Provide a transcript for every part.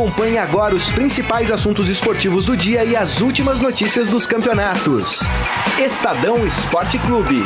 Acompanhe agora os principais assuntos esportivos do dia e as últimas notícias dos campeonatos. Estadão Esporte Clube.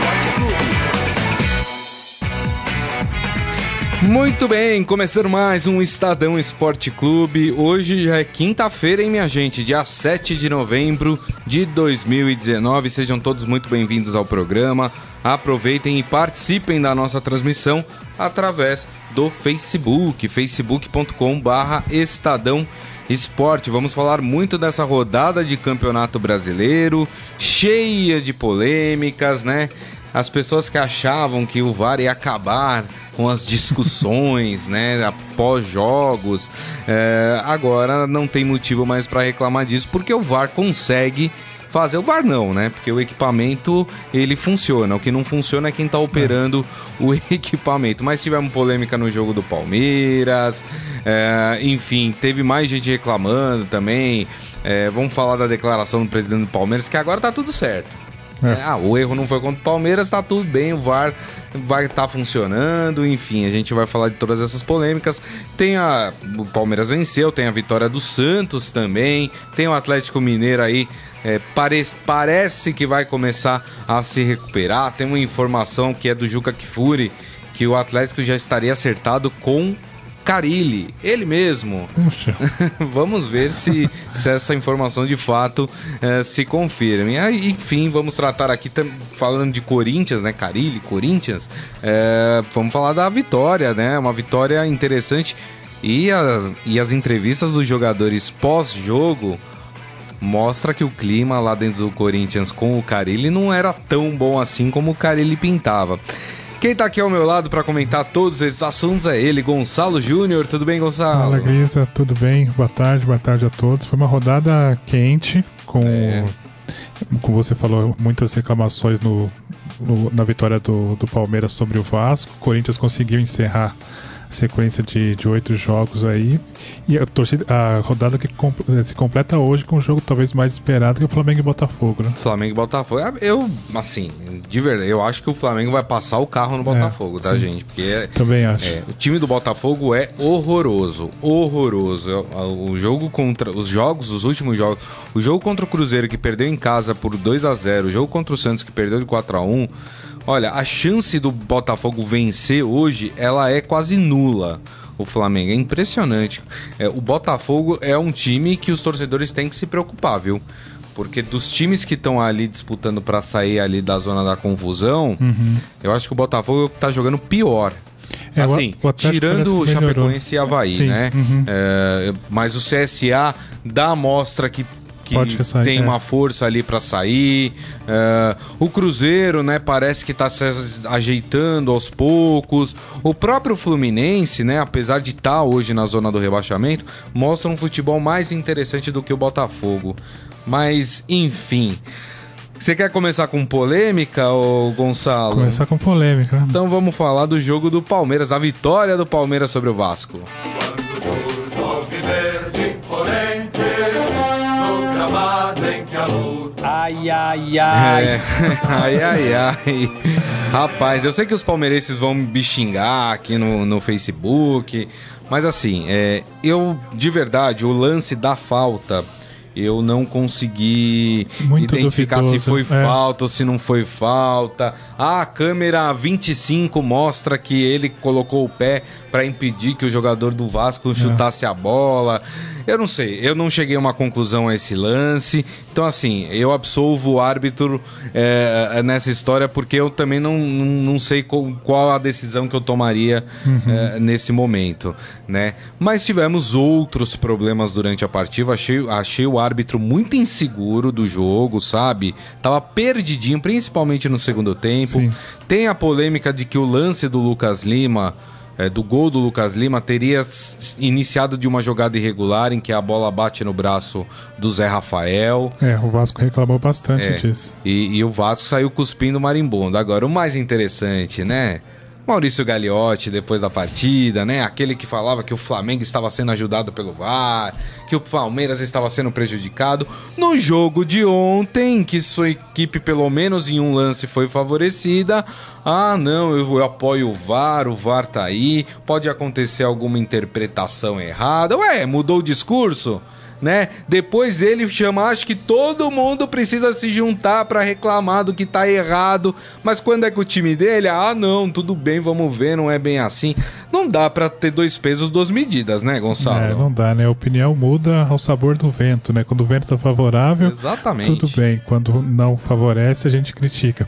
Muito bem, começando mais um Estadão Esporte Clube. Hoje já é quinta-feira, hein, minha gente? Dia 7 de novembro de 2019. Sejam todos muito bem-vindos ao programa. Aproveitem e participem da nossa transmissão através do Facebook, facebook.com/barra Estadão Esporte. Vamos falar muito dessa rodada de campeonato brasileiro, cheia de polêmicas, né? As pessoas que achavam que o VAR ia acabar com as discussões, né, após jogos, é, agora não tem motivo mais para reclamar disso, porque o VAR consegue fazer. O VAR não, né? Porque o equipamento ele funciona. O que não funciona é quem tá operando é. o equipamento. Mas tivemos polêmica no jogo do Palmeiras. É, enfim, teve mais gente reclamando também. É, vamos falar da declaração do presidente do Palmeiras, que agora tá tudo certo. É. Ah, o erro não foi contra o Palmeiras, tá tudo bem, o VAR vai estar tá funcionando, enfim, a gente vai falar de todas essas polêmicas. Tem a. O Palmeiras venceu, tem a vitória do Santos também, tem o Atlético Mineiro aí. É, parece, parece que vai começar a se recuperar. Tem uma informação que é do Juca Kifuri que o Atlético já estaria acertado com Carilli, ele mesmo. vamos ver se, se essa informação de fato é, se confirma. E enfim, vamos tratar aqui falando de Corinthians, né? Carilli, Corinthians. É, vamos falar da vitória, né? Uma vitória interessante. E as, e as entrevistas dos jogadores pós-jogo mostra que o clima lá dentro do Corinthians com o Carilli não era tão bom assim como o Carilli pintava. Quem tá aqui ao meu lado para comentar todos esses assuntos é ele, Gonçalo Júnior. Tudo bem, Gonçalo? Fala, Grisa. Tudo bem? Boa tarde, boa tarde a todos. Foi uma rodada quente, com, é. como você falou, muitas reclamações no, no na vitória do, do Palmeiras sobre o Vasco. O Corinthians conseguiu encerrar sequência de, de oito jogos aí. E a, torcida, a rodada que se completa hoje com um jogo talvez mais esperado que o Flamengo e Botafogo, né? Flamengo e Botafogo. Ah, eu, assim, de verdade, eu acho que o Flamengo vai passar o carro no é, Botafogo, é, tá, sim. gente? Porque é, Também acho. É, o time do Botafogo é horroroso. Horroroso. É, o jogo contra. Os jogos, os últimos jogos. O jogo contra o Cruzeiro que perdeu em casa por 2 a 0 o jogo contra o Santos que perdeu de 4 a 1 Olha, a chance do Botafogo vencer hoje, ela é quase nula. O Flamengo é impressionante. É, o Botafogo é um time que os torcedores têm que se preocupar, viu? Porque dos times que estão ali disputando para sair ali da zona da confusão, uhum. eu acho que o Botafogo tá jogando pior. É, assim, o, tirando o Chapecoense e Havaí, Sim, né? Uhum. É, mas o CSA dá a mostra que que sair, tem é. uma força ali para sair. Uh, o Cruzeiro, né, parece que está se ajeitando aos poucos. O próprio Fluminense, né, apesar de estar tá hoje na zona do rebaixamento, mostra um futebol mais interessante do que o Botafogo. Mas, enfim. Você quer começar com polêmica, ô Gonçalo? Começar com polêmica. Então vamos falar do jogo do Palmeiras, a vitória do Palmeiras sobre o Vasco. Ai, ai, ai. É. ai, ai, ai. Rapaz, eu sei que os palmeirenses vão me xingar aqui no, no Facebook, mas assim, é, eu, de verdade, o lance da falta eu não consegui Muito identificar duvidoso. se foi é. falta ou se não foi falta. Ah, a câmera 25 mostra que ele colocou o pé para impedir que o jogador do Vasco é. chutasse é. a bola. Eu não sei, eu não cheguei a uma conclusão a esse lance. Então, assim, eu absolvo o árbitro é, nessa história porque eu também não, não sei qual, a decisão que eu tomaria uhum. é, nesse momento, né? Mas tivemos outros problemas durante a partida. Achei, achei o árbitro muito inseguro do jogo, sabe? Tava perdidinho, principalmente no segundo tempo. Sim. Tem a polêmica de que o lance do Lucas Lima é, do gol do Lucas Lima teria iniciado de uma jogada irregular em que a bola bate no braço do Zé Rafael. É, o Vasco reclamou bastante é, disso. E, e, o Vasco saiu cuspindo marimbondo. Agora, o mais interessante, né? Maurício Gagliotti depois da partida, né? Aquele que falava que o Flamengo estava sendo ajudado pelo VAR, que o Palmeiras estava sendo prejudicado. No jogo de ontem, que sua equipe pelo menos em um lance foi favorecida. Ah, não, eu, eu apoio o VAR, o VAR tá aí. Pode acontecer alguma interpretação errada. Ué, mudou o discurso? Né? Depois ele chama, acho que todo mundo precisa se juntar para reclamar do que tá errado, mas quando é com o time dele, ah, não, tudo bem, vamos ver, não é bem assim. Não dá para ter dois pesos, duas medidas, né, Gonçalo? É, não dá, né? A opinião muda ao sabor do vento, né? Quando o vento tá favorável, Exatamente. tudo bem. Quando não favorece, a gente critica.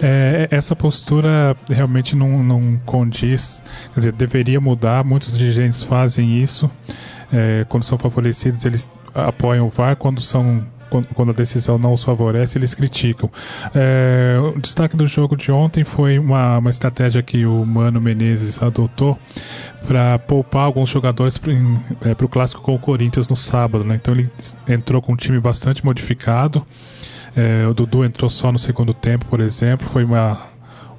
É, essa postura realmente não, não condiz, quer dizer, deveria mudar, muitos dirigentes fazem isso. É, quando são favorecidos, eles apoiam o VAR, quando são quando a decisão não os favorece, eles criticam. É, o destaque do jogo de ontem foi uma, uma estratégia que o Mano Menezes adotou para poupar alguns jogadores para é, o clássico com o Corinthians no sábado. Né? Então ele entrou com um time bastante modificado. É, o Dudu entrou só no segundo tempo, por exemplo. Foi uma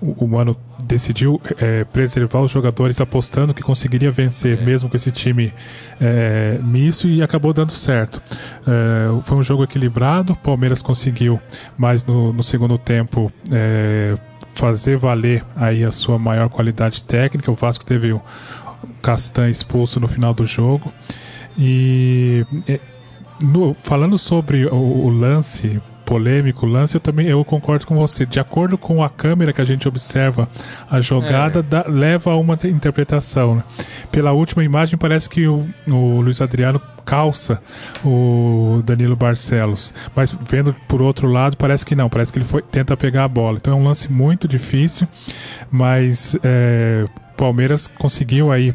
o, Mano decidiu é, preservar os jogadores apostando que conseguiria vencer, é. mesmo com esse time é, misto, e acabou dando certo. É, foi um jogo equilibrado, o Palmeiras conseguiu, mas no, no segundo tempo é, fazer valer aí a sua maior qualidade técnica. O Vasco teve o Castan expulso no final do jogo. E é, no, falando sobre o, o lance polêmico lance, eu também eu concordo com você. De acordo com a câmera que a gente observa a jogada, é. dá, leva a uma interpretação. Né? Pela última imagem, parece que o, o Luiz Adriano calça o Danilo Barcelos. Mas vendo por outro lado, parece que não. Parece que ele foi, tenta pegar a bola. Então é um lance muito difícil, mas é, Palmeiras conseguiu aí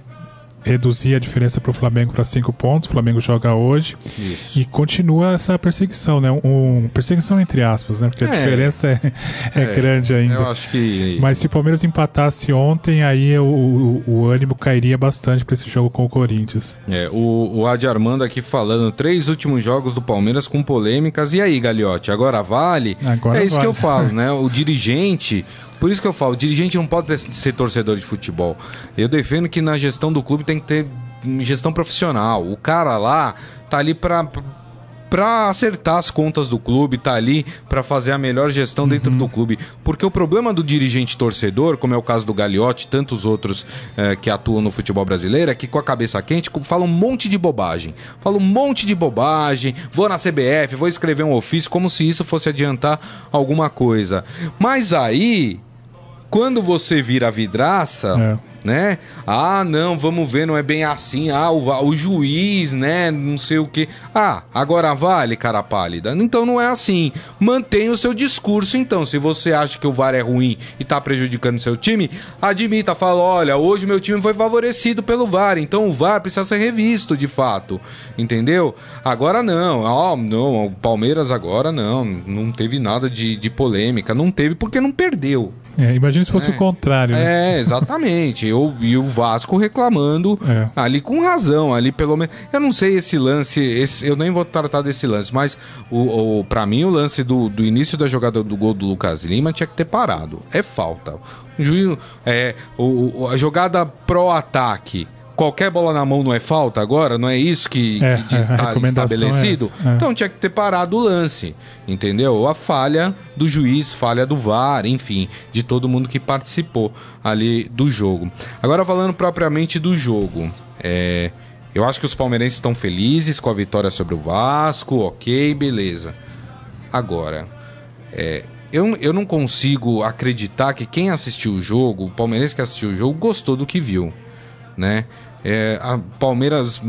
reduzir a diferença para o Flamengo para cinco pontos. O Flamengo joga hoje Isso. e continua essa perseguição, né? Um, perseguição entre aspas, né? Porque a é. diferença é, é, é, grande ainda. Eu acho que. Mas se o Palmeiras empatasse ontem, aí o, o, o ânimo cairia bastante para esse jogo com o Corinthians. É, o, o Adi Armando aqui falando três últimos jogos do Palmeiras com polêmicas. E aí, Galiote? Agora vale? Agora é isso vale. que eu falo, né? O dirigente por isso que eu falo, dirigente não pode ser torcedor de futebol. Eu defendo que na gestão do clube tem que ter gestão profissional. O cara lá tá ali para para acertar as contas do clube, tá ali para fazer a melhor gestão dentro uhum. do clube. Porque o problema do dirigente torcedor, como é o caso do Gagliotti e tantos outros é, que atuam no futebol brasileiro, é que com a cabeça quente fala um monte de bobagem. Fala um monte de bobagem, vou na CBF, vou escrever um ofício, como se isso fosse adiantar alguma coisa. Mas aí quando você vira vidraça, é. né? Ah, não, vamos ver, não é bem assim. Ah, o, o juiz, né? Não sei o que. Ah, agora vale, cara pálida. Então não é assim. Mantenha o seu discurso, então. Se você acha que o VAR é ruim e tá prejudicando seu time, admita, fala: olha, hoje meu time foi favorecido pelo VAR. Então o VAR precisa ser revisto de fato. Entendeu? Agora não. Ó, oh, não, o Palmeiras agora não. Não teve nada de, de polêmica. Não teve porque não perdeu. É, imagina se fosse é. o contrário. Né? É, exatamente. Eu, e o Vasco reclamando é. ali com razão, ali pelo menos. Eu não sei esse lance, esse, eu nem vou tratar desse lance, mas o, o, para mim o lance do, do início da jogada do gol do Lucas Lima tinha que ter parado. É falta. Juiz, é, o, a jogada pró-ataque qualquer bola na mão não é falta agora? Não é isso que, é, que está é, estabelecido? É então tinha que ter parado o lance, entendeu? A falha do juiz, falha do VAR, enfim, de todo mundo que participou ali do jogo. Agora falando propriamente do jogo, é, eu acho que os palmeirenses estão felizes com a vitória sobre o Vasco, ok, beleza. Agora, é, eu, eu não consigo acreditar que quem assistiu o jogo, o palmeirense que assistiu o jogo, gostou do que viu né? É, a Palmeiras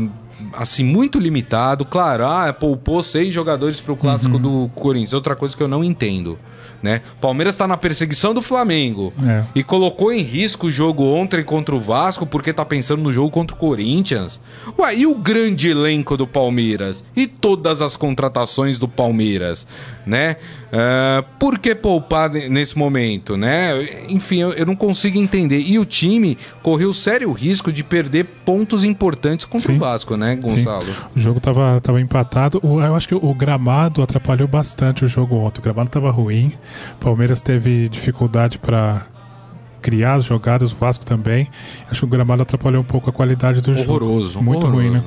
assim muito limitado, claro, ah, poupou seis jogadores para o clássico uhum. do Corinthians, outra coisa que eu não entendo né? Palmeiras está na perseguição do Flamengo é. e colocou em risco o jogo ontem contra o Vasco porque tá pensando no jogo contra o Corinthians. Ué, e o grande elenco do Palmeiras? E todas as contratações do Palmeiras, né? Uh, por que poupar nesse momento, né? Enfim, eu, eu, não consigo entender. E o time correu sério risco de perder pontos importantes contra Sim. o Vasco, né, Gonçalo? Sim. O jogo tava, tava empatado. Eu acho que o gramado atrapalhou bastante o jogo ontem. O gramado tava ruim. Palmeiras teve dificuldade para criar as jogadas, o Vasco também. Acho que o gramado atrapalhou um pouco a qualidade do horroroso, jogo. Horroroso, Muito ruim, né?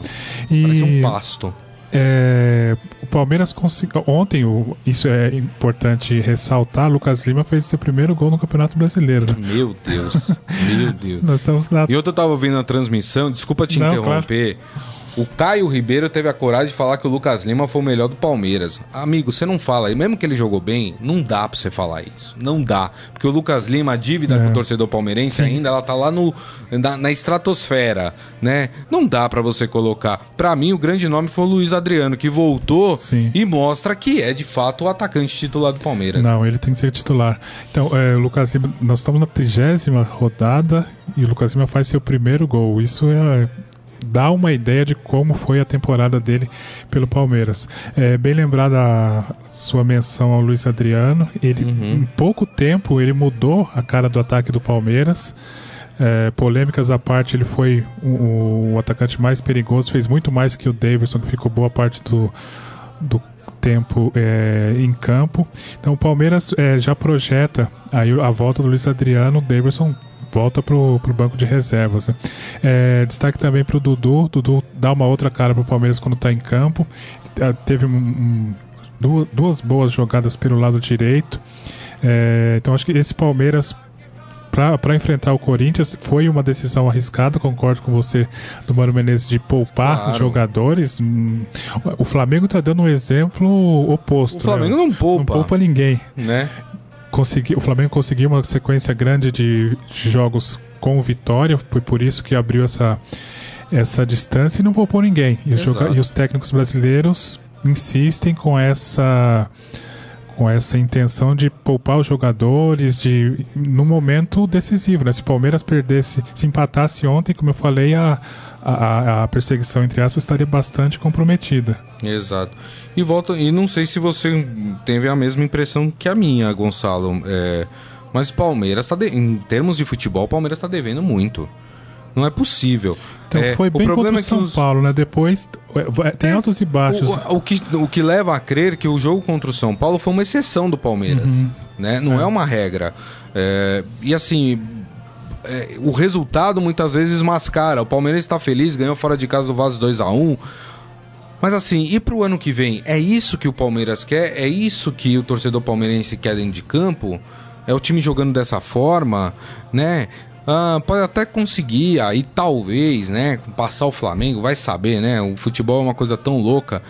E... Parece um pasto. É, o Palmeiras conseguiu. Ontem, o, isso é importante ressaltar: Lucas Lima fez seu primeiro gol no Campeonato Brasileiro. Né? Meu Deus, meu Deus. Nós estamos na... E eu tava ouvindo a transmissão, desculpa te Não, interromper. Claro. O Caio Ribeiro teve a coragem de falar que o Lucas Lima foi o melhor do Palmeiras. Amigo, você não fala, e mesmo que ele jogou bem, não dá pra você falar isso. Não dá. Porque o Lucas Lima, a dívida é. com o torcedor palmeirense Sim. ainda, ela tá lá no, na, na estratosfera, né? Não dá para você colocar. Para mim, o grande nome foi o Luiz Adriano, que voltou Sim. e mostra que é de fato o atacante titular do Palmeiras. Não, ele tem que ser titular. Então, é, o Lucas Lima, nós estamos na trigésima rodada e o Lucas Lima faz seu primeiro gol. Isso é dá uma ideia de como foi a temporada dele pelo Palmeiras. É bem lembrada a sua menção ao Luiz Adriano. Ele, uhum. em pouco tempo, ele mudou a cara do ataque do Palmeiras. É, polêmicas à parte, ele foi o, o, atacante mais perigoso, fez muito mais que o Davidson, que ficou boa parte do, do tempo é, em campo. Então o Palmeiras é, já projeta aí a volta do Luiz Adriano, o Davidson volta pro, pro banco de reservas. Né? É, destaque também pro Dudu. Dudu dá uma outra cara pro Palmeiras quando tá em campo. É, teve um, um, duas, duas, boas jogadas pelo lado direito. É, então acho que esse Palmeiras para enfrentar o Corinthians foi uma decisão arriscada, concordo com você do Mano Menezes de poupar claro. jogadores. Hum, o Flamengo está dando um exemplo oposto. O Flamengo né? não poupa. Não poupa ninguém. Né? O Flamengo conseguiu uma sequência grande de jogos com vitória, foi por isso que abriu essa, essa distância e não poupou ninguém. E joga, e os técnicos brasileiros insistem com essa com essa intenção de poupar os jogadores de no momento decisivo, né? Se o Palmeiras perdesse, se empatasse ontem, como eu falei, a, a, a perseguição entre aspas estaria bastante comprometida. Exato. E volta e não sei se você teve a mesma impressão que a minha, Gonçalo. É, mas Palmeiras está em termos de futebol, Palmeiras está devendo muito. Não é possível. Então é, foi bem o contra o São é os... Paulo, né? Depois é, tem é, altos e baixos. O, o, que, o que leva a crer que o jogo contra o São Paulo foi uma exceção do Palmeiras. Uhum. Né? Não é, é uma regra. É, e assim, é, o resultado muitas vezes mascara. O Palmeiras está feliz, ganhou fora de casa do Vasco 2 a 1 mas assim, e pro ano que vem? É isso que o Palmeiras quer? É isso que o torcedor palmeirense quer dentro de campo? É o time jogando dessa forma, né? Ah, pode até conseguir aí, talvez, né? Passar o Flamengo, vai saber, né? O futebol é uma coisa tão louca.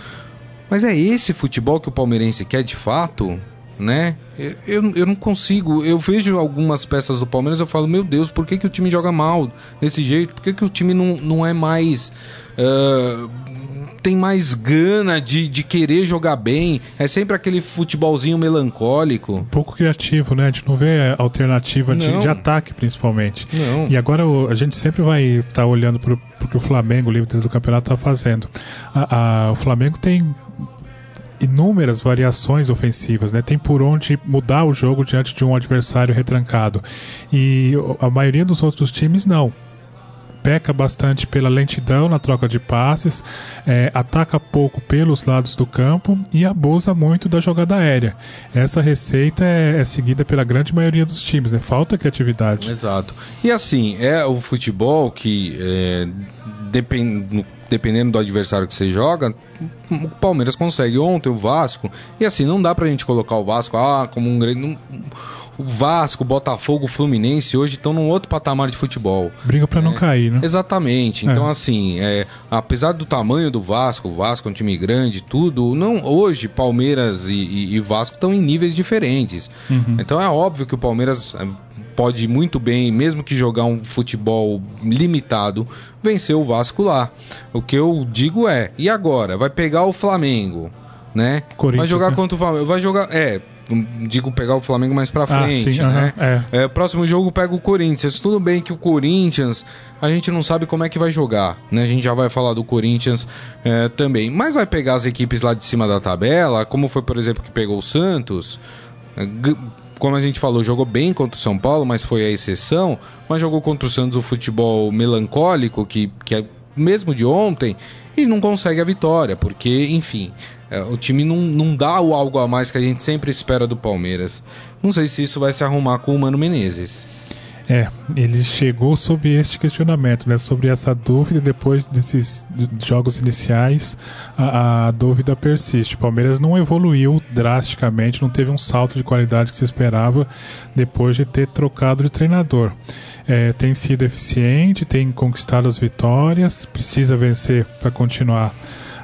Mas é esse futebol que o palmeirense quer de fato, né? Eu, eu não consigo. Eu vejo algumas peças do Palmeiras eu falo, meu Deus, por que, que o time joga mal desse jeito? Por que, que o time não, não é mais. Uh, tem mais gana de, de querer jogar bem. É sempre aquele futebolzinho melancólico. Um pouco criativo, né? A gente não vê alternativa de, de, ataque, principalmente. Não. E agora a gente sempre vai estar tá olhando para o que o Flamengo, o líder do campeonato, está fazendo. A, a, o Flamengo tem inúmeras variações ofensivas, né? Tem por onde mudar o jogo diante de um adversário retrancado. E a maioria dos outros times não peca bastante pela lentidão na troca de passes, é, ataca pouco pelos lados do campo e abusa muito da jogada aérea. Essa receita é, é seguida pela grande maioria dos times, né? Falta criatividade. Exato. E assim, é o futebol que, é, depend, dependendo do adversário que você joga, o Palmeiras consegue. Ontem o Vasco, e assim, não dá pra gente colocar o Vasco ah, como um grande o Vasco, o Botafogo, o Fluminense hoje estão num outro patamar de futebol. Briga para não é, cair, né? Exatamente. Então, é. assim, é, apesar do tamanho do Vasco, o Vasco é um time grande, tudo, não hoje Palmeiras e, e, e Vasco estão em níveis diferentes. Uhum. Então é óbvio que o Palmeiras é, pode muito bem, mesmo que jogar um futebol limitado, vencer o Vasco lá. O que eu digo é, e agora? Vai pegar o Flamengo, né? Vai jogar né? contra o Flamengo, vai jogar, é, digo pegar o Flamengo mais pra ah, frente, ah, sim, né? Uh -huh, é. É, próximo jogo pega o Corinthians. Tudo bem que o Corinthians, a gente não sabe como é que vai jogar, né? A gente já vai falar do Corinthians é, também. Mas vai pegar as equipes lá de cima da tabela, como foi, por exemplo, que pegou o Santos. É, como a gente falou, jogou bem contra o São Paulo, mas foi a exceção. Mas jogou contra o Santos o futebol melancólico, que, que é mesmo de ontem, e não consegue a vitória, porque, enfim, é, o time não, não dá o algo a mais que a gente sempre espera do Palmeiras. Não sei se isso vai se arrumar com o Mano Menezes. É, ele chegou sob este questionamento, né? Sobre essa dúvida, depois desses jogos iniciais, a, a, dúvida persiste. O Palmeiras não evoluiu drasticamente, não teve um salto de qualidade que se esperava depois de ter trocado de treinador. É, tem sido eficiente, tem conquistado as vitórias, precisa vencer para continuar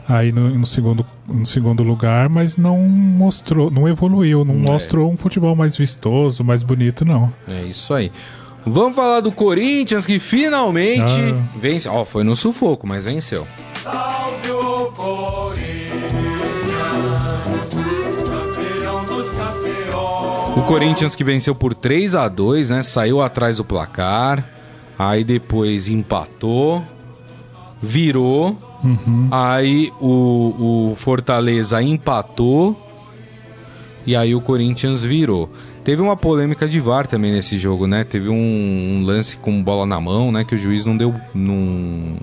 aí no, no, segundo, no segundo lugar, mas não mostrou, não evoluiu, não é. mostrou um futebol mais vistoso, mais bonito, não. É isso aí. Vamos falar do Corinthians que finalmente ah. vence. Ó, oh, foi no sufoco, mas venceu. Salve o Corinthians, campeão dos campeões. O Corinthians que venceu por 3 a 2 né? Saiu atrás do placar. Aí depois empatou. Virou. Uhum. Aí o, o Fortaleza empatou. E aí o Corinthians virou. Teve uma polêmica de VAR também nesse jogo, né? Teve um, um lance com bola na mão, né? Que o juiz não deu. Não,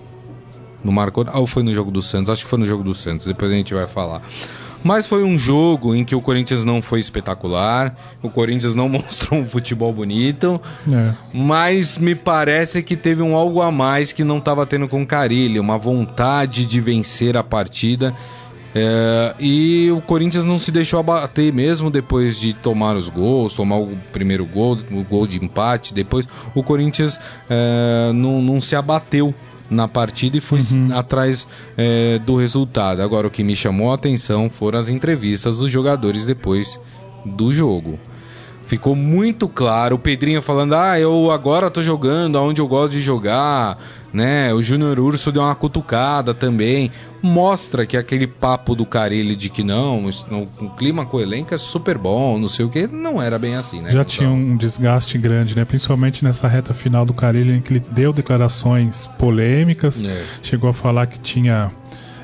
não marcou. Ah, ou foi no jogo do Santos? Acho que foi no jogo do Santos, depois a gente vai falar. Mas foi um jogo em que o Corinthians não foi espetacular, o Corinthians não mostrou um futebol bonito, é. mas me parece que teve um algo a mais que não estava tendo com o Carilho, uma vontade de vencer a partida é, e o Corinthians não se deixou abater mesmo depois de tomar os gols, tomar o primeiro gol, o gol de empate. Depois o Corinthians é, não, não se abateu na partida e foi uhum. atrás é, do resultado. Agora, o que me chamou a atenção foram as entrevistas dos jogadores depois do jogo. Ficou muito claro o Pedrinho falando: Ah, eu agora tô jogando aonde eu gosto de jogar né? O Júnior Urso deu uma cutucada também. Mostra que aquele papo do Carilli de que não, o clima com o elenco é super bom, não sei o que, não era bem assim, né? Já então... tinha um desgaste grande, né? Principalmente nessa reta final do Carilli, em que ele deu declarações polêmicas, é. chegou a falar que tinha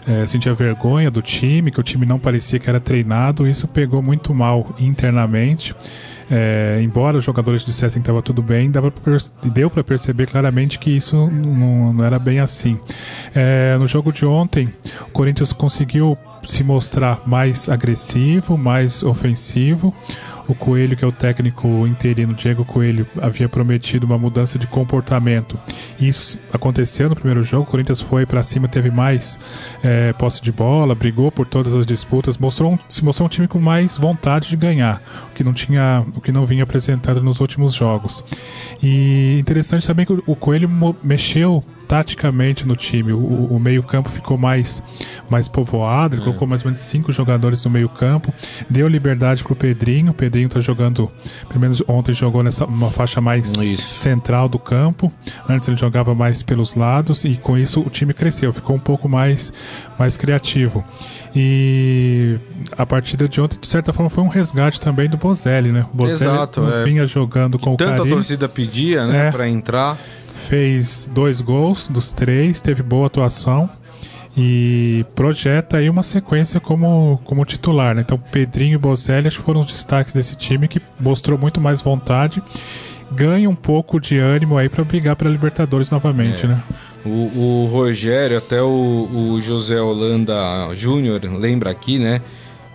é, sentia vergonha do time, que o time não parecia que era treinado. Isso pegou muito mal internamente. É, embora os jogadores dissessem que estava tudo bem, dava pra deu para perceber claramente que isso não, não era bem assim. É, no jogo de ontem, o Corinthians conseguiu se mostrar mais agressivo, mais ofensivo. O Coelho, que é o técnico interino, Diego Coelho, havia prometido uma mudança de comportamento. E isso aconteceu no primeiro jogo. O Corinthians foi para cima, teve mais é, posse de bola, brigou por todas as disputas, mostrou se mostrou um time com mais vontade de ganhar, o que não tinha, o que não vinha apresentado nos últimos jogos. E interessante também que o Coelho mexeu taticamente no time. O, o meio-campo ficou mais, mais povoado, ele é. colocou mais ou menos cinco jogadores no meio-campo, deu liberdade pro Pedrinho. O Pedrinho tá jogando, pelo menos ontem jogou nessa uma faixa mais isso. central do campo. Antes ele jogava mais pelos lados e com isso o time cresceu, ficou um pouco mais, mais criativo. E a partida de ontem, de certa forma, foi um resgate também do Bozelli, né? O Bozelli Exato, é. vinha jogando com Tanta o Tanta torcida pedia, né, é. para entrar fez dois gols dos três, teve boa atuação e projeta aí uma sequência como, como titular. Né? Então, Pedrinho e Bozelli acho que foram os destaques desse time que mostrou muito mais vontade. Ganha um pouco de ânimo aí para brigar para Libertadores novamente, é. né? O, o, Rogério, até o, o José Holanda Júnior lembra aqui, né?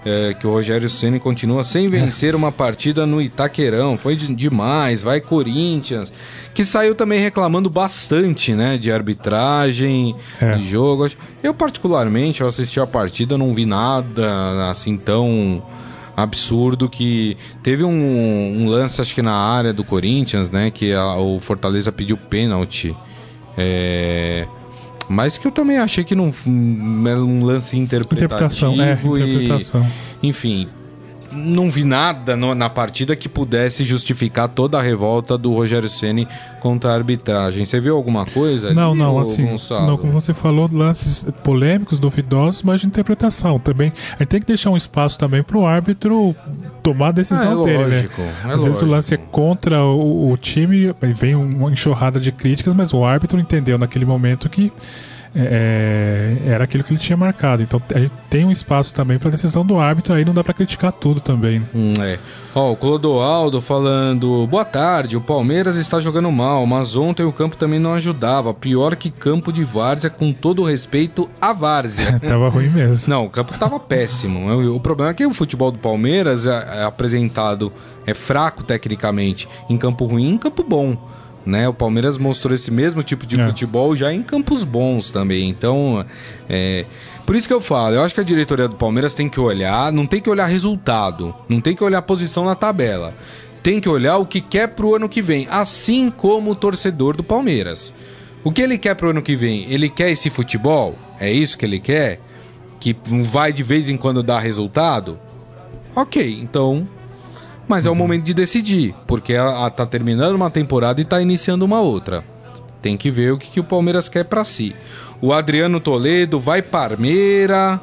É, que o Rogério Ceni continua sem vencer uma partida no Itaquerão. Foi de, demais, vai Corinthians, que saiu também reclamando bastante, né, de arbitragem, é. de jogo. Eu particularmente, eu assisti a partida, não vi nada assim tão absurdo que teve um, um lance acho que na área do Corinthians, né, que a, o Fortaleza pediu pênalti. É, mas que eu também achei que não era um lance interpretativo. Interpretação, é, interpretação. E, enfim, não vi nada no, na partida que pudesse justificar toda a revolta do Rogério Ceni contra a arbitragem. Você viu alguma coisa? Não, ali, não, assim, não, como você falou, lances polêmicos, duvidosos, mas de interpretação também. A gente tem que deixar um espaço também para o árbitro tomar a decisão ah, é dele, né? lógico, né? É Às lógico. vezes o lance é contra o, o time, vem uma enxurrada de críticas, mas o árbitro entendeu naquele momento que é, é, era aquilo que ele tinha marcado. Então a gente tem um espaço também para decisão do árbitro, aí não dá para criticar tudo também. Hum, é. Ó, o Clodoaldo falando: boa tarde, o Palmeiras está jogando mal, mas ontem o campo também não ajudava. Pior que campo de várzea, com todo o respeito à várzea. tava ruim mesmo. Não, o campo tava péssimo. O problema é que o futebol do Palmeiras é, é apresentado, é fraco tecnicamente, em campo ruim em campo bom né? O Palmeiras mostrou esse mesmo tipo de É. futebol já em campos bons também. Então, é, por isso que eu falo, eu acho que a diretoria do Palmeiras tem que olhar, não tem que olhar resultado, não tem que olhar posição na tabela. Tem que olhar o que quer pro ano que vem, assim como o torcedor do Palmeiras. O que ele quer pro ano que vem? Ele quer esse futebol? É isso que ele quer? Que vai de vez em quando dar resultado? Ok, então. Mas é o momento de decidir, porque a, a- tá terminando uma temporada e tá iniciando uma outra. Tem que ver o que, que o Palmeiras quer pra si. O Adriano Toledo vai Parmeira.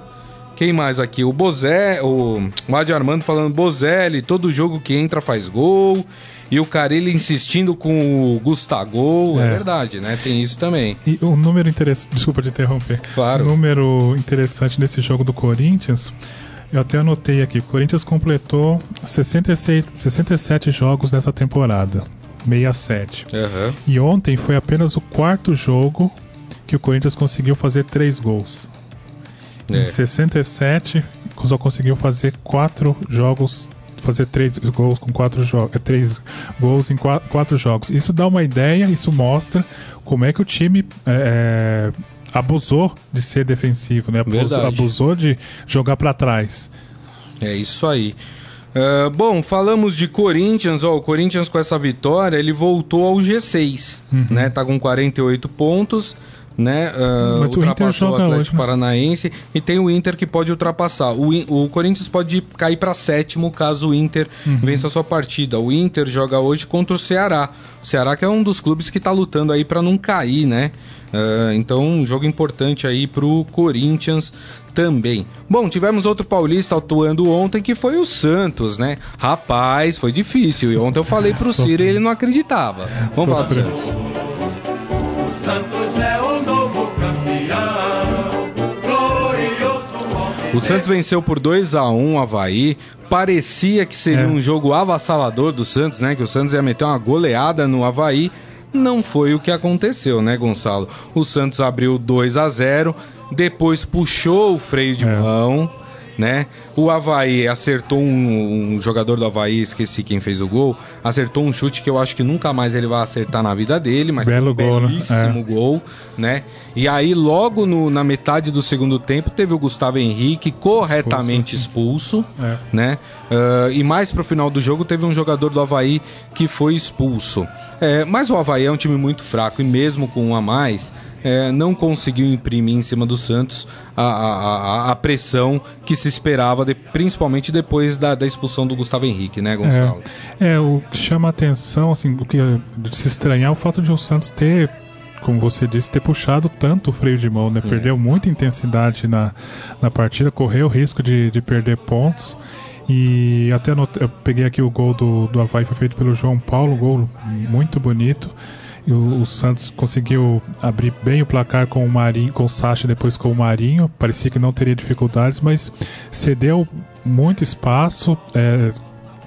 Quem mais aqui? O Bozé, o, o Adi Armando falando Bozelli, todo jogo que entra faz gol. E o Carilli insistindo com o Gustavo. É. É. verdade, né? Tem isso também. E um número interessante. Desculpa te interromper. Claro. Um número interessante nesse jogo do Corinthians. Eu até anotei aqui. O Corinthians completou 66, 67 jogos nessa temporada. 67. Aham. E ontem foi apenas o quarto jogo que o Corinthians conseguiu fazer três gols. É. Em 67, só conseguiu fazer quatro jogos, fazer três gols com quatro jogos, três gols em qua- quatro, jogos. Isso dá uma ideia, isso mostra como é que o time é, abusou de ser defensivo, né? Abusou, abusou de jogar pra trás. É isso aí. Ah, bom, falamos de Corinthians, ó, o Corinthians com essa vitória, ele voltou ao G6, Uhum. né? Tá com 48 pontos, né? Ah, Mas o Inter ultrapassou o joga Atlético hoje, né? Paranaense e tem o Inter que pode ultrapassar. O, o Corinthians pode cair para sétimo caso o Inter Uhum. vença a sua partida. O Inter joga hoje contra o Ceará. O Ceará que é um dos clubes que tá lutando aí para não cair, né? Ah, então, um jogo importante aí pro Corinthians também. Bom, tivemos outro paulista atuando ontem que foi o Santos, né? Rapaz, foi difícil. E ontem eu falei pro Ciro e ele não acreditava. Vamos falar do. Santos. Santos é o O Santos venceu por 2 a 1 o Havaí. Parecia que seria É. um jogo avassalador do Santos, né? Que o Santos ia meter uma goleada no Havaí. Não foi o que aconteceu, né, Gonçalo? O Santos abriu 2 a 0 depois puxou o freio de É. mão, né? O Havaí acertou um, um jogador do Havaí, esqueci quem fez o gol, acertou um chute que eu acho que nunca mais ele vai acertar na vida dele, mas Belo um gol, né? belíssimo gol, né? E aí, logo no- na metade do segundo tempo, teve o Gustavo Henrique corretamente expulso, É. né? Ah, e mais pro final do jogo, teve um jogador do Havaí que foi expulso. É, mas o Havaí é um time muito fraco e mesmo com um a mais. É, não conseguiu imprimir em cima do Santos a, a- a- a pressão que se esperava, de- principalmente depois da, da expulsão do Gustavo Henrique, né, Gonçalo? É, é, o que chama a atenção, assim, o que é de se estranhar é o fato de o Santos ter, como você disse, ter puxado tanto o freio de mão, né? Perdeu muita intensidade na, na partida, correu o risco de, de perder pontos. E até eu peguei aqui o gol do, do Havaí, foi feito pelo João Paulo, gol muito bonito. E o, o Santos conseguiu abrir bem o placar com o Marinho, com o Sacha, depois com o Marinho. Parecia que não teria dificuldades, mas cedeu muito espaço, é,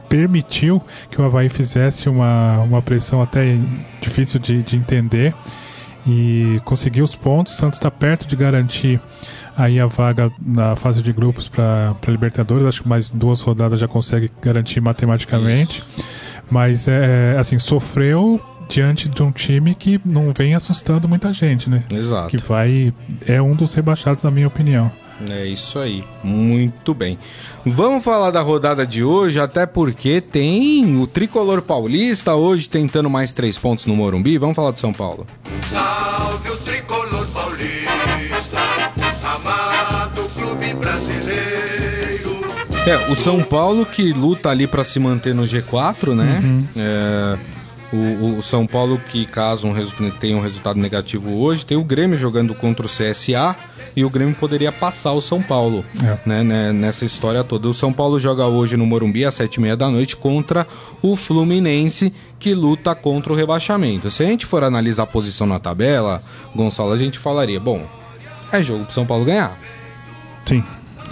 permitiu que o Havaí fizesse uma, uma pressão até difícil de, de entender e conseguiu os pontos. O Santos está perto de garantir aí a vaga na fase de grupos para Libertadores. Acho que mais duas rodadas já consegue garantir matematicamente. Mas é assim, sofreu diante de um time que não vem assustando muita gente, né? Exato. Que vai. É um dos rebaixados, na minha opinião. É isso aí, muito bem. Vamos falar da rodada de hoje, até porque tem o tricolor paulista hoje tentando mais três pontos no Morumbi. Vamos falar de São Paulo. Salve o tricolor paulista, amado clube brasileiro. É, o São Paulo que luta ali pra se manter no G4, né? É, o, o São Paulo que caso um tenha um resultado negativo hoje, tem o Grêmio jogando contra o CSA e o Grêmio poderia passar o São Paulo, É. né, né, nessa história toda. O São Paulo joga hoje no Morumbi às sete e meia da noite contra o Fluminense que luta contra o rebaixamento. Se a gente for analisar a posição na tabela, Gonçalo, a gente falaria, bom, é jogo pro São Paulo ganhar. Sim.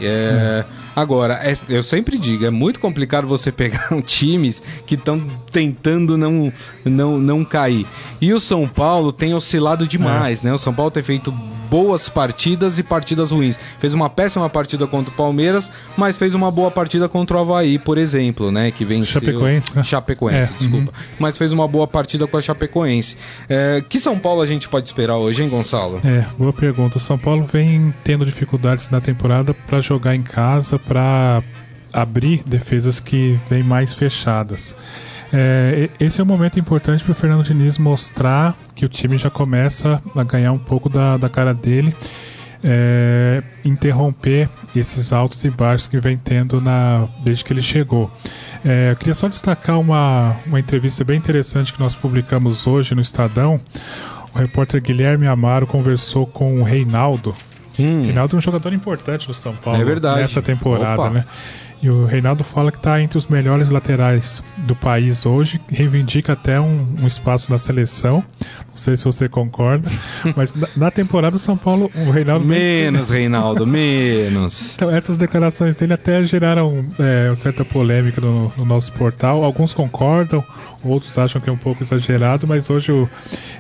É, Agora, é- eu sempre digo, é muito complicado você pegar times que estão tentando não, não, não cair. E o São Paulo tem oscilado demais, né? O São Paulo tem feito boas partidas e partidas ruins. Fez uma péssima partida contra o Palmeiras, mas fez uma boa partida contra o Havaí, por exemplo, né? Que venceu... Chapecoense, né? Chapecoense, É, desculpa. Mas fez uma boa partida com a Chapecoense. É, que São Paulo a gente pode esperar hoje, hein, Gonçalo? É, boa pergunta. O São Paulo vem tendo dificuldades na temporada para jogar em casa, para abrir defesas que vêm mais fechadas. É, esse é um momento importante para o Fernando Diniz mostrar que o time já começa a ganhar um pouco da, da cara dele, é, interromper esses altos e baixos que vem tendo na, desde que ele chegou. É, eu queria só destacar uma, uma entrevista bem interessante que nós publicamos hoje no Estadão. O repórter Guilherme Amaro conversou com o Reinaldo. Hum. Reinaldo é um jogador importante no São Paulo É verdade. nessa temporada, Opa. né? E o Reinaldo fala que está entre os melhores laterais do país hoje, reivindica até um, um espaço na seleção. Não sei se você concorda, mas na, na temporada do São Paulo, o Reinaldo Menos, Reinaldo, menos. então, essas declarações dele até geraram é, uma certa polêmica no, no nosso portal. Alguns concordam, outros acham que é um pouco exagerado, mas hoje o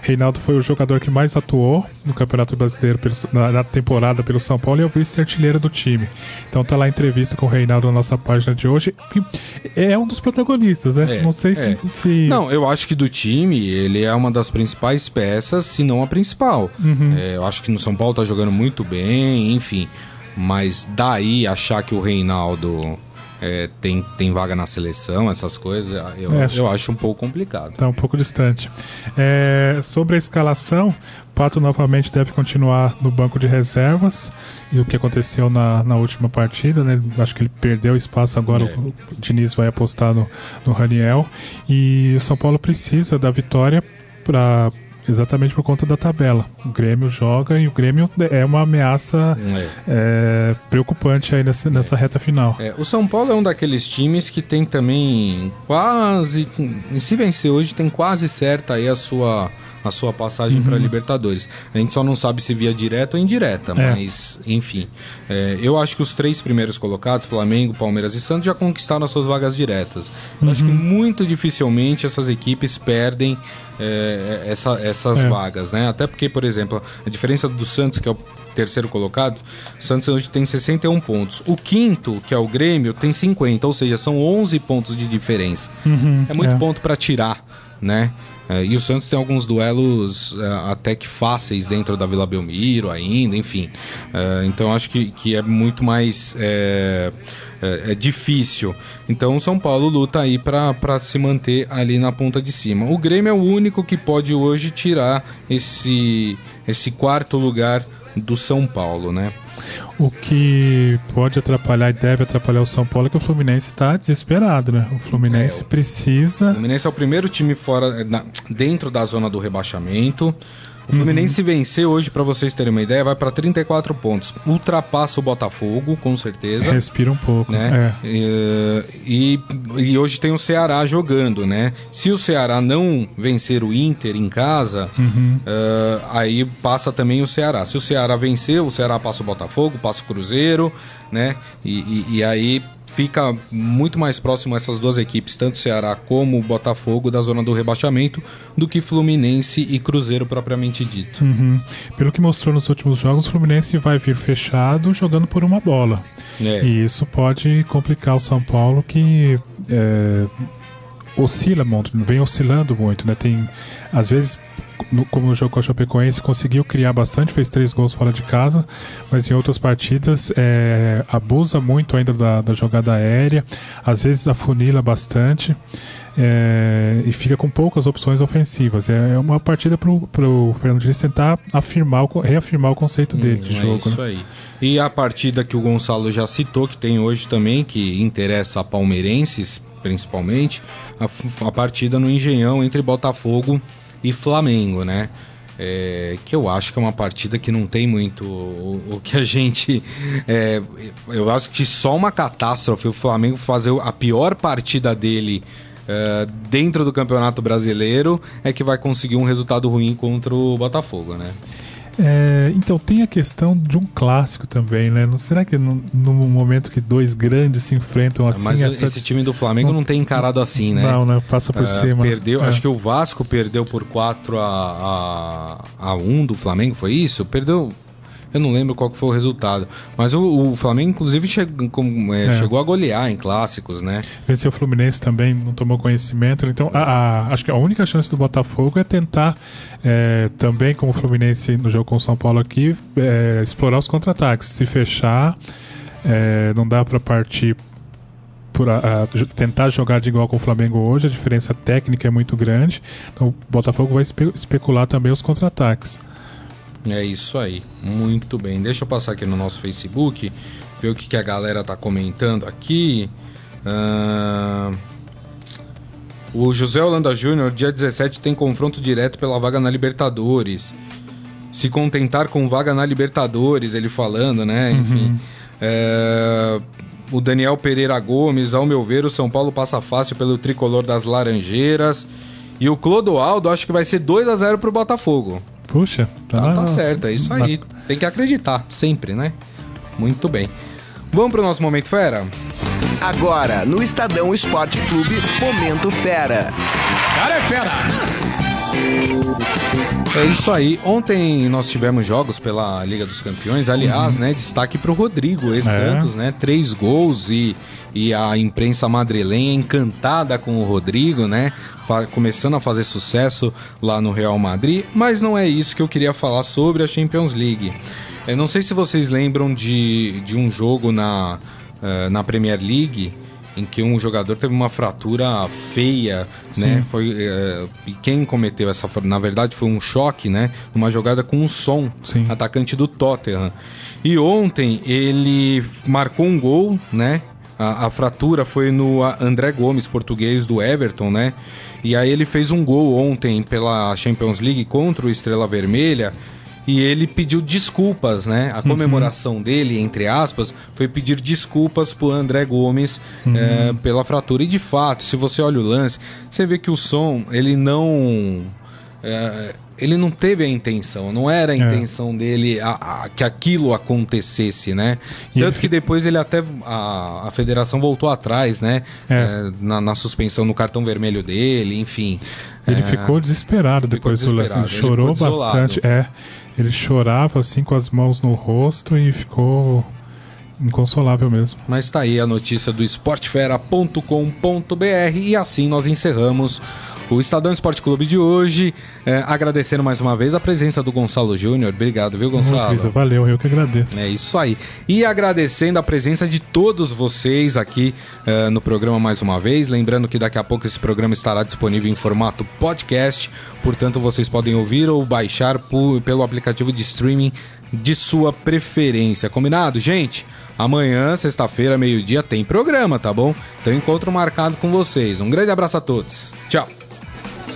Reinaldo foi o jogador que mais atuou no Campeonato Brasileiro pelo- na, na temporada pelo São Paulo e é o vice-artilheiro do time. Então tá lá a entrevista com o Reinaldo na nossa página de hoje. É um dos protagonistas, né? É, Não sei se, é. se- Não, eu acho que do time, ele é uma das principais peças, se não a principal. É, eu acho que no São Paulo tá jogando muito bem, enfim. Mas daí achar que o Reinaldo é, tem, tem vaga na seleção, essas coisas, eu, É, eu acho um pouco complicado. Tá um pouco distante. É, sobre a escalação, Pato novamente deve continuar no banco de reservas. E o que aconteceu na, na última partida, né? Acho que ele perdeu espaço agora. É. O Diniz vai apostar no, no Raniel. E o São Paulo precisa da vitória para exatamente por conta da tabela. O Grêmio joga e o Grêmio é uma ameaça É. é, preocupante aí nessa, nessa reta final. É, o São Paulo é um daqueles times que tem também quase. e Se vencer hoje, tem quase certa aí a sua, a sua passagem para Libertadores. A gente só não sabe se via direta ou indireta, É. mas enfim. É, eu acho que os três primeiros colocados, Flamengo, Palmeiras e Santos, já conquistaram as suas vagas diretas. Eu acho que muito dificilmente essas equipes perdem é, essa- essas É. vagas, né? Até porque, por exemplo, a diferença do Santos, que é o terceiro colocado, o Santos hoje tem 61 pontos. O quinto, que é o Grêmio, tem 50, ou seja, são 11 pontos de diferença. é muito é. ponto para tirar, né? É, e o Santos tem alguns duelos é, até que fáceis dentro da Vila Belmiro ainda, enfim. É, então acho que, que é muito mais é, é- é difícil. Então o São Paulo luta aí para se manter ali na ponta de cima. O Grêmio é o único que pode hoje tirar esse, esse quarto lugar do São Paulo, né? O que pode atrapalhar e deve atrapalhar o São Paulo é que o Fluminense está desesperado, né? O Fluminense É, o- O precisa. Fluminense é o primeiro time fora na- dentro da zona do rebaixamento. O Fluminense se vencer hoje, pra vocês terem uma ideia, vai pra 34 pontos. Ultrapassa o Botafogo, com certeza. Respira um pouco. Né? É. E, e hoje tem o Ceará jogando, né? Se o Ceará não vencer o Inter em casa, eh, aí passa também o Ceará. Se o Ceará vencer, o Ceará passa o Botafogo, passa o Cruzeiro, né? E, e- e aí fica muito mais próximo essas duas equipes, tanto Ceará como Botafogo, da zona do rebaixamento, do que Fluminense e Cruzeiro propriamente dito. Uhum. Pelo que mostrou nos últimos jogos, o Fluminense vai vir fechado jogando por uma bola. É. E isso pode complicar o São Paulo que é, oscila muito, vem oscilando muito, né? Tem, às vezes, no- como no jogo com a Chapecoense, conseguiu criar bastante, fez três gols fora de casa, mas em outras partidas é, abusa muito ainda da, da jogada aérea, às vezes afunila bastante. é, e fica com poucas opções ofensivas. É uma partida para o Fernando Diniz tentar afirmar, reafirmar o conceito dele de É jogo. isso né? aí. E a partida que o Gonçalo já citou, que tem hoje também, que interessa a palmeirenses, principalmente, a, a partida no Engenhão entre Botafogo e Flamengo, né? É, que eu acho que é uma partida que não tem muito o, o que a gente. é, eu acho que só uma catástrofe o Flamengo fazer a pior partida dele é, dentro do Campeonato Brasileiro é que vai conseguir um resultado ruim contra o Botafogo, né? É, então tem a questão de um clássico também, né? Não, será que no, no momento que dois grandes se enfrentam assim... Mas essa... esse time do Flamengo não, tem encarado assim, né? Não, né? Passa por É, cima. Perdeu, É. acho que o Vasco perdeu por 4 a, a, a 1 do Flamengo, foi isso? Perdeu. Eu não lembro qual foi o resultado. Mas o, o Flamengo, inclusive, chegou, com- é, É. chegou a golear em clássicos, né? Venceu o Fluminense também, não tomou conhecimento. Então, a- a- acho que a única chance do Botafogo é tentar, é, também como o Fluminense no jogo com o São Paulo aqui, é, explorar os contra-ataques. Se fechar, é, não dá para partir por a- a- jo- tentar jogar de igual com o Flamengo hoje. A diferença técnica é muito grande. Então, o Botafogo vai espe- especular também os contra-ataques. É isso aí. Muito bem. Deixa eu passar aqui no nosso Facebook, ver o que, que a galera tá comentando aqui. Ahn, O José Holanda Júnior, dia 17, tem confronto direto pela vaga na Libertadores. Se contentar com vaga na Libertadores, ele falando, né? Enfim. É, O Daniel Pereira Gomes, ao meu ver, o São Paulo passa fácil pelo tricolor das Laranjeiras. E o Clodoaldo, acho que vai ser 2 a 0 pro Botafogo. Puxa, tá, Tá, tá certo, é isso na- aí. Tem que acreditar, sempre, né? Muito bem. Vamos pro nosso Momento Fera? Agora, no Estadão Esporte Clube, Momento Fera. Cara é fera! É isso aí. Ontem nós tivemos jogos pela Liga dos Campeões. Aliás, né, destaque pro Rodrigo, ex-Santos, né? Três gols e, e a imprensa madrilenha encantada com o Rodrigo, né? Começando a fazer sucesso lá no Real Madrid. Mas não é isso que eu queria falar sobre a Champions League. Eu não sei se vocês lembram de, de um jogo na, eh, na Premier League em que um jogador teve uma fratura feia, né? Foi eh, e quem cometeu essa, na verdade, foi um choque, né? Numa jogada com um som, Sim. atacante do Tottenham. E ontem ele marcou um gol, né? A, a fratura foi no André Gomes, português do Everton, né? E aí ele fez um gol ontem pela Champions League contra o Estrela Vermelha. E ele pediu desculpas, né? A comemoração dele, entre aspas, foi pedir desculpas pro André Gomes eh, pela fratura. E de fato, se você olha o lance, você vê que o som, ele não. eh, ele não teve a intenção, não era a intenção dele a- a- que aquilo acontecesse, né? Tanto ele que depois ele até. A, a federação voltou atrás, né? É. Eh, na, na suspensão no cartão vermelho dele, enfim. Ele Eh, ficou desesperado depois do lance. desesperado, Ele ele chorou ficou desolado. bastante. É, ele chorava assim com as mãos no rosto e ficou inconsolável mesmo. Mas tá aí a notícia do esportefera.com.br e assim nós encerramos o Estadão Esporte Clube de hoje. É, agradecendo mais uma vez a presença do Gonçalo Júnior. Obrigado, viu, Gonçalo? valeu, eu que agradeço. É isso aí. E agradecendo a presença de todos vocês aqui eh, no programa mais uma vez. Lembrando que daqui a pouco esse programa estará disponível em formato podcast. Portanto, vocês podem ouvir ou baixar por- pelo aplicativo de streaming de sua preferência. Combinado, gente? Amanhã, sexta-feira, meio-dia, tem programa, tá bom? Então, encontro marcado com vocês. Um grande abraço a todos. Tchau.